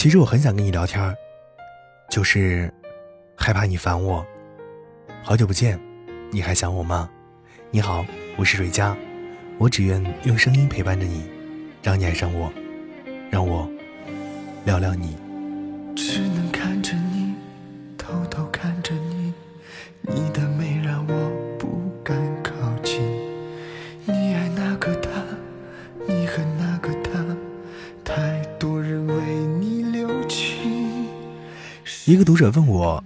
其实我很想跟你聊天，就是害怕你烦我。好久不见，你还想我吗？你好，我是瑞佳，我只愿用声音陪伴着你，让你爱上我，让我聊聊你。一个读者问我，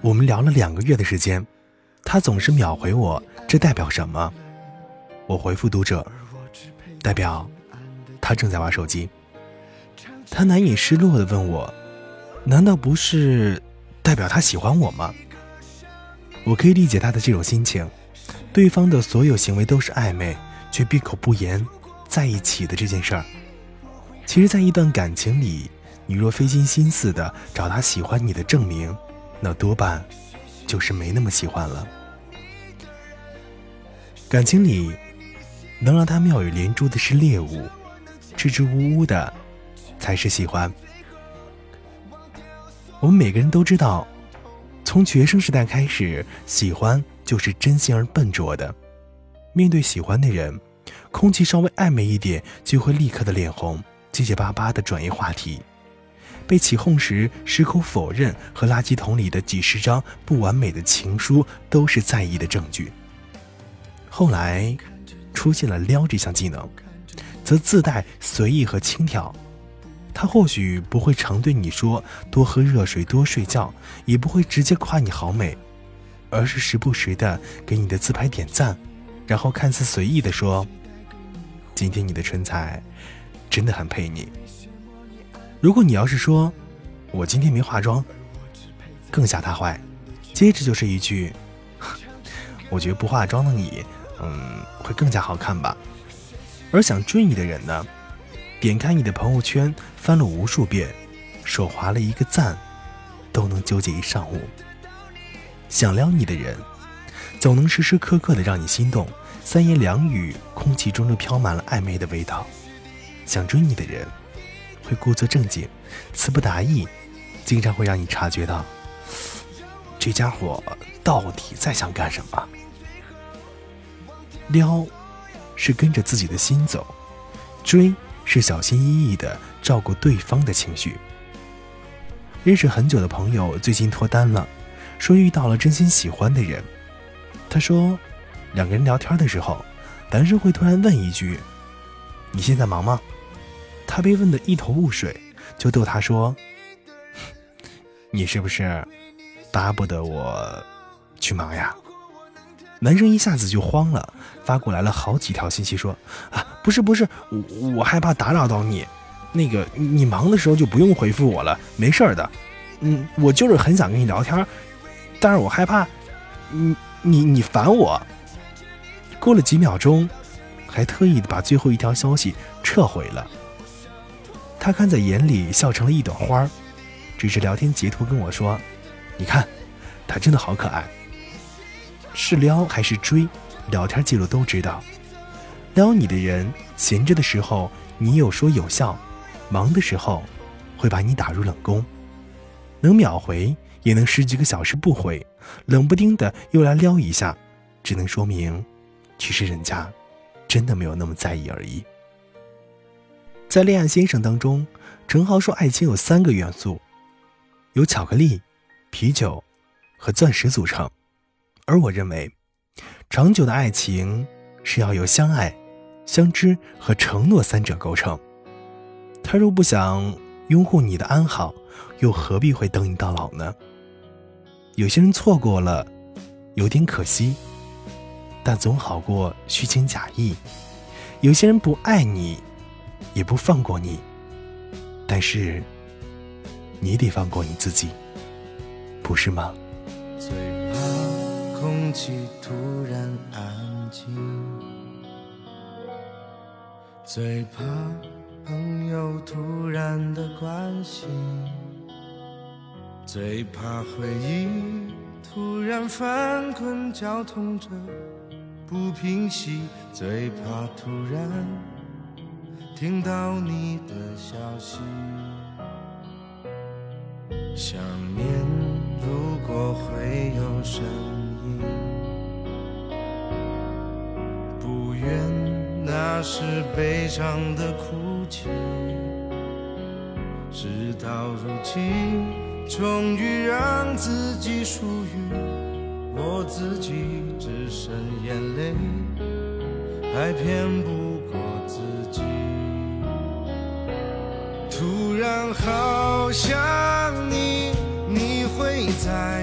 我们聊了两个月的时间，他总是秒回我，这代表什么？我回复读者，代表他正在玩手机。他难以失落的问我，难道不是代表他喜欢我吗？我可以理解他的这种心情，对方的所有行为都是暧昧却闭口不言在一起的这件事儿。其实，在一段感情里，你若费尽心思的找他喜欢你的证明，那多半就是没那么喜欢了。感情里，能让他妙语连珠的是猎物，支支吾吾的才是喜欢。我们每个人都知道，从学生时代开始，喜欢就是真心而笨拙的。面对喜欢的人，空气稍微暧昧一点，就会立刻的脸红，结结巴巴的转移话题。被起哄时，矢口否认和垃圾桶里的几十张不完美的情书都是在意的证据。后来，出现了撩这项技能，则自带随意和轻佻。他或许不会常对你说多喝热水、多睡觉，也不会直接夸你好美，而是时不时的给你的自拍点赞，然后看似随意的说：“今天你的唇彩真的很配你。”如果你要是说“我今天没化妆”，更吓他坏，接着就是一句：“我觉得不化妆的你，嗯，会更加好看吧。”而想追你的人呢，点开你的朋友圈，翻了无数遍，手滑了一个赞，都能纠结一上午。想撩你的人，总能时时刻刻的让你心动，三言两语，空气中就飘满了暧昧的味道。想追你的人。会故作正经，词不达意，经常会让你察觉到这家伙到底在想干什么。撩是跟着自己的心走，追是小心翼翼的照顾对方的情绪。认识很久的朋友最近脱单了，说遇到了真心喜欢的人。他说，两个人聊天的时候，男生会突然问一句：“你现在忙吗？”他被问得一头雾水，就逗他说：“ 你是不是巴不得我去忙呀？”男生一下子就慌了，发过来了好几条信息说：“啊，不是不是，我我害怕打扰到你，那个你忙的时候就不用回复我了，没事的。嗯，我就是很想跟你聊天，但是我害怕你你你烦我。”过了几秒钟，还特意把最后一条消息撤回了。他看在眼里，笑成了一朵花儿，指着聊天截图跟我说：“你看，他真的好可爱。是撩还是追？聊天记录都知道。撩你的人，闲着的时候你有说有笑，忙的时候会把你打入冷宫。能秒回，也能十几个小时不回，冷不丁的又来撩一下，只能说明，其实人家真的没有那么在意而已。”在《恋爱先生》当中，陈豪说：“爱情有三个元素，由巧克力、啤酒和钻石组成。而我认为，长久的爱情是要由相爱、相知和承诺三者构成。他若不想拥护你的安好，又何必会等你到老呢？有些人错过了，有点可惜，但总好过虚情假意。有些人不爱你。”也不放过你，但是你得放过你自己，不是吗？最怕空气突然安静，最怕朋友突然的关心，最怕回忆突然翻滚绞痛着不平息，最怕突然。听到你的消息，想念如果会有声音，不愿那是悲伤的哭泣。事到如今，终于让自己属于我自己，只剩眼泪，还骗不过自己。突然好想你，你会在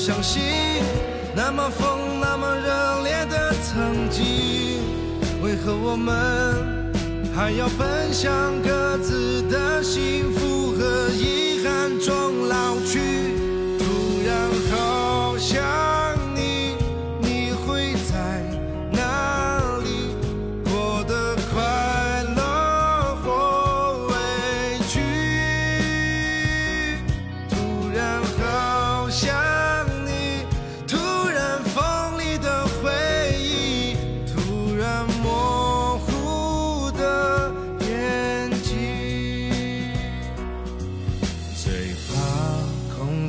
相信，那么疯，那么热烈的曾经，为何我们还要奔向各自的幸福和遗憾中老去？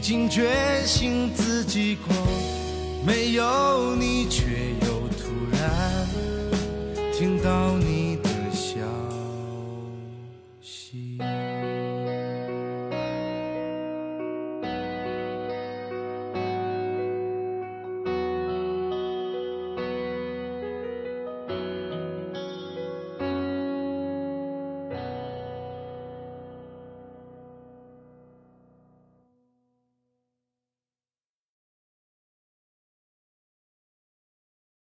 已经觉醒自己过没有你却又突然听到